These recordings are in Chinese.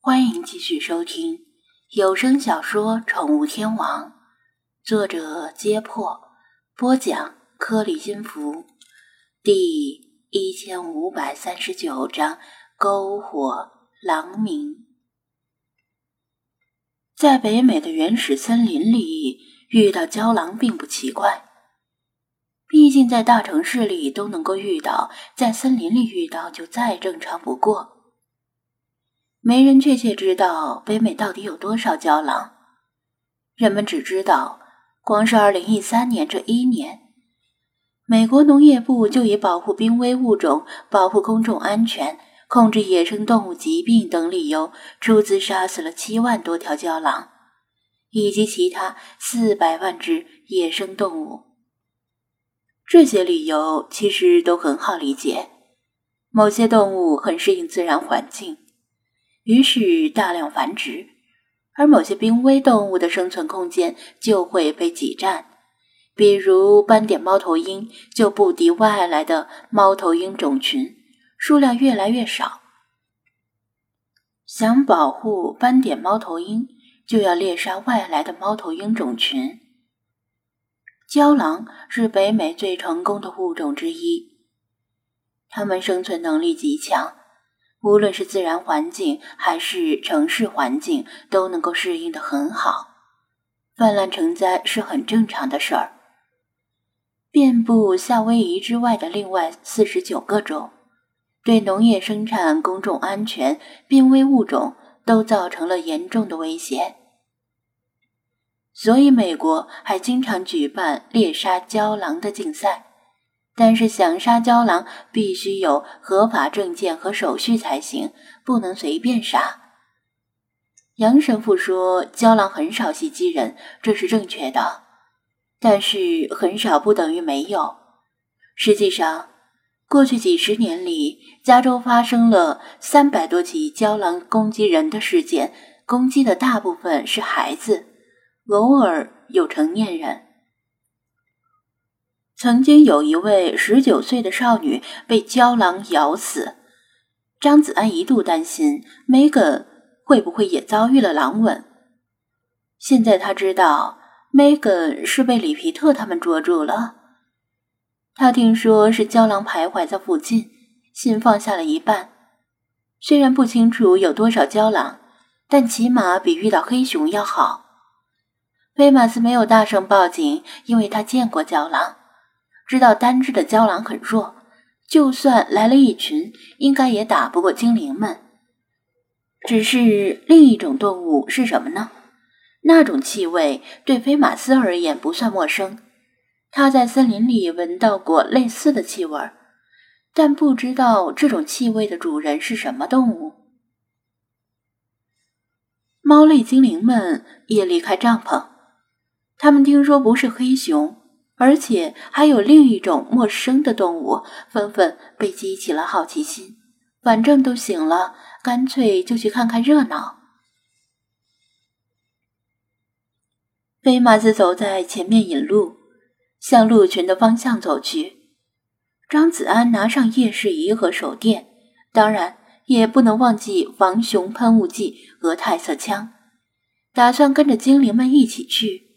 欢迎继续收听有声小说《宠物天王》，作者：揭破，播讲：颗粒金服，第一千五百三十九章：篝火狼鸣。在北美的原始森林里遇到郊狼并不奇怪，毕竟在大城市里都能够遇到，在森林里遇到就再正常不过。没人确切知道北美到底有多少郊狼，人们只知道，光是二零一三年这一年，美国农业部就以保护濒危物种、保护公众安全、控制野生动物疾病等理由，出资杀死了七万多条郊狼，以及其他四百万只野生动物。这些理由其实都很好理解，某些动物很适应自然环境。于是大量繁殖，而某些濒危动物的生存空间就会被挤占，比如斑点猫头鹰就不敌外来的猫头鹰种群，数量越来越少。想保护斑点猫头鹰，就要猎杀外来的猫头鹰种群。郊狼是北美最成功的物种之一，它们生存能力极强。无论是自然环境还是城市环境，都能够适应的很好，泛滥成灾是很正常的事儿。遍布夏威夷之外的另外四十九个州，对农业生产、公众安全、濒危物种都造成了严重的威胁，所以美国还经常举办猎杀郊狼的竞赛。但是想杀郊狼，必须有合法证件和手续才行，不能随便杀。杨神父说，郊狼很少袭击人，这是正确的，但是很少不等于没有。实际上，过去几十年里，加州发生了三百多起郊狼攻击人的事件，攻击的大部分是孩子，偶尔有成年人。曾经有一位十九岁的少女被郊狼咬死，张子安一度担心 Megan 会不会也遭遇了狼吻。现在他知道 Megan 是被里皮特他们捉住了。他听说是郊狼徘徊在附近，心放下了一半。虽然不清楚有多少郊狼，但起码比遇到黑熊要好。威马斯没有大声报警，因为他见过郊狼。知道单只的郊狼很弱，就算来了一群，应该也打不过精灵们。只是另一种动物是什么呢？那种气味对菲马斯而言不算陌生，他在森林里闻到过类似的气味，但不知道这种气味的主人是什么动物。猫类精灵们也离开帐篷，他们听说不是黑熊。而且还有另一种陌生的动物，纷纷被激起了好奇心。反正都醒了，干脆就去看看热闹。飞马子走在前面引路，向鹿群的方向走去。张子安拿上夜视仪和手电，当然也不能忘记防熊喷雾剂和泰瑟枪，打算跟着精灵们一起去。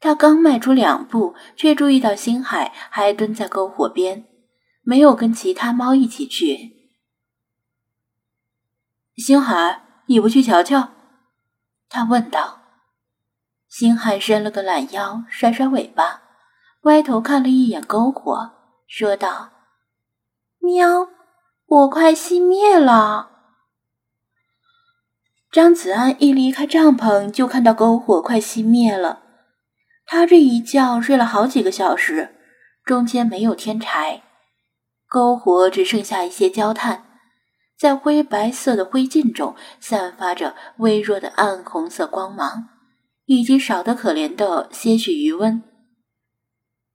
他刚迈出两步，却注意到星海还蹲在篝火边，没有跟其他猫一起去。星海，你不去瞧瞧？他问道。星海伸了个懒腰，甩甩尾巴，歪头看了一眼篝火，说道：“喵，火快熄灭了。”张子安一离开帐篷，就看到篝火快熄灭了。他这一觉睡了好几个小时，中间没有添柴，篝火只剩下一些焦炭，在灰白色的灰烬中散发着微弱的暗红色光芒，以及少得可怜的些许余温。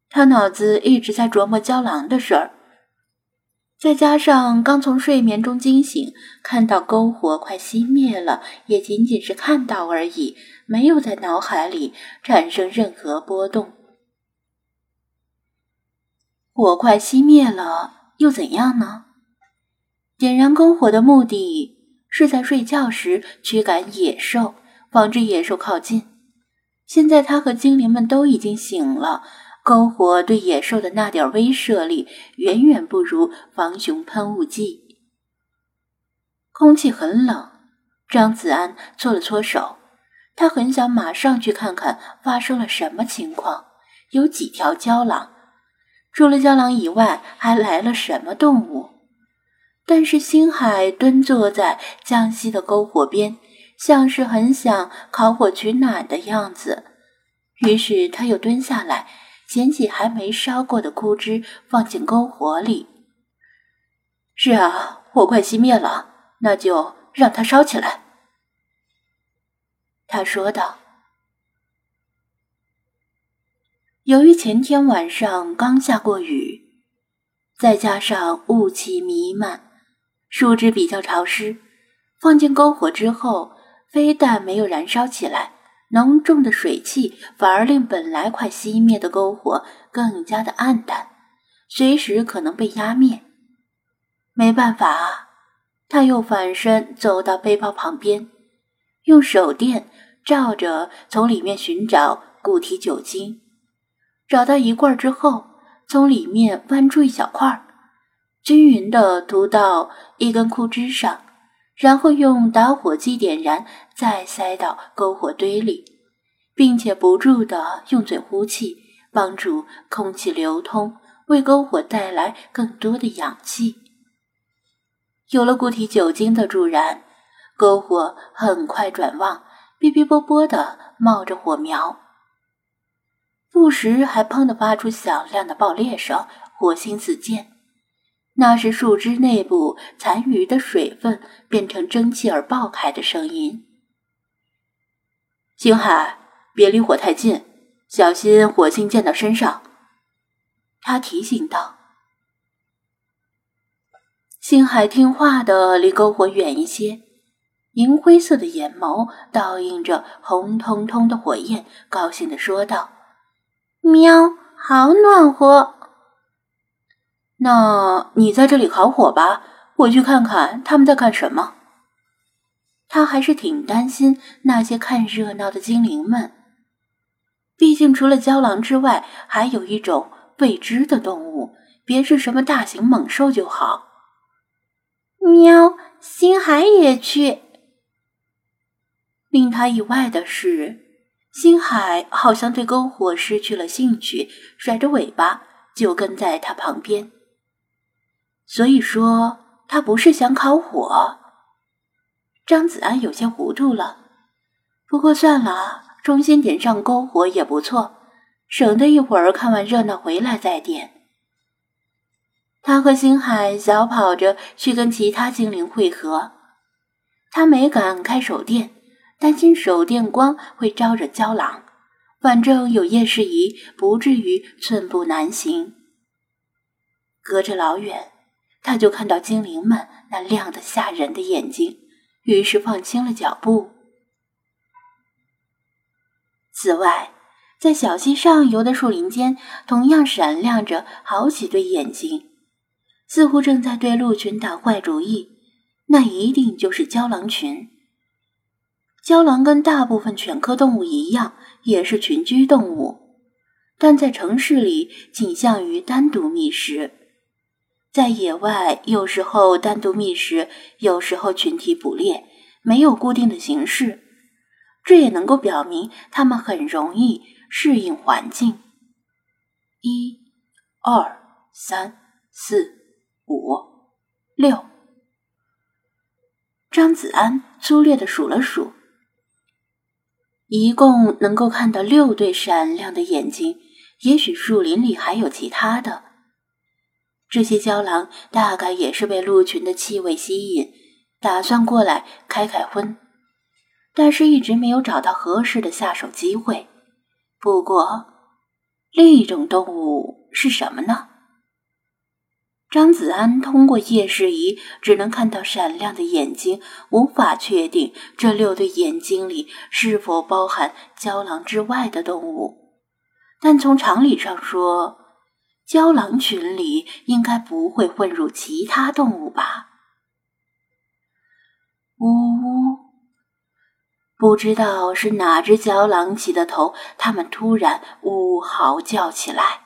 他脑子一直在琢磨胶囊的事儿，再加上刚从睡眠中惊醒，看到篝火快熄灭了，也仅仅是看到而已。没有在脑海里产生任何波动。火快熄灭了，又怎样呢？点燃篝火的目的是在睡觉时驱赶野兽，防止野兽靠近。现在他和精灵们都已经醒了，篝火对野兽的那点威慑力远远不如防熊喷雾剂。空气很冷，张子安搓了搓手，他很想马上去看看发生了什么情况，有几条郊狼。除了郊狼以外，还来了什么动物？但是星海蹲坐在江西的篝火边，像是很想烤火取暖的样子。于是他又蹲下来，捡起还没烧过的枯枝，放进篝火里。是啊，火快熄灭了，那就让它烧起来。他说道。由于前天晚上刚下过雨，再加上雾气弥漫，树枝比较潮湿，放进篝火之后，非但没有燃烧起来，浓重的水汽反而令本来快熄灭的篝火更加的暗淡，随时可能被压灭。没办法，他又反身走到背包旁边，用手电照着，从里面寻找固体酒精。找到一罐之后，从里面翻出一小块，均匀的涂到一根枯枝上，然后用打火机点燃，再塞到篝火堆里，并且不住的用嘴呼气，帮助空气流通，为篝火带来更多的氧气。有了固体酒精的助燃，篝火很快转旺，哔哔啵啵的冒着火苗。不时还砰的发出响亮的爆裂声，火星四溅。那是树枝内部残余的水分变成蒸汽而爆开的声音。星海，别离火太近，小心火星溅到身上。他提醒道。星海听话的离篝火远一些，银灰色的眼眸倒映着红彤彤的火焰，高兴的说道。喵，好暖和。那你在这里烤火吧，我去看看他们在干什么。他还是挺担心那些看热闹的精灵们，毕竟除了郊狼之外，还有一种未知的动物，别是什么大型猛兽就好。喵，星海也去。令他意外的是。星海好像对篝火失去了兴趣，甩着尾巴就跟在他旁边。所以说，他不是想烤火。张子安有些糊涂了，不过算了，重新点上篝火也不错，省得一会儿看完热闹回来再点。他和星海小跑着去跟其他精灵汇合，他没敢开手电。担心手电光会招惹郊狼，反正有夜视仪，不至于寸步难行。隔着老远，他就看到精灵们那亮得吓人的眼睛，于是放轻了脚步。此外，在小溪上游的树林间，同样闪亮着好几对眼睛，似乎正在对鹿群打坏主意。那一定就是郊狼群。郊狼跟大部分犬科动物一样，也是群居动物，但在城市里倾向于单独觅食，在野外有时候单独觅食，有时候群体捕猎，没有固定的形式。这也能够表明它们很容易适应环境。一、二、三、四、五、六。张子安粗略的数了数。一共能够看到六对闪亮的眼睛，也许树林里还有其他的。这些郊狼大概也是被鹿群的气味吸引，打算过来开开荤，但是一直没有找到合适的下手机会。不过，另一种动物是什么呢？张子安通过夜视仪只能看到闪亮的眼睛，无法确定这六对眼睛里是否包含郊狼之外的动物。但从常理上说，郊狼群里应该不会混入其他动物吧？呜呜！不知道是哪只郊狼起的头，它们突然呜呜嚎叫起来。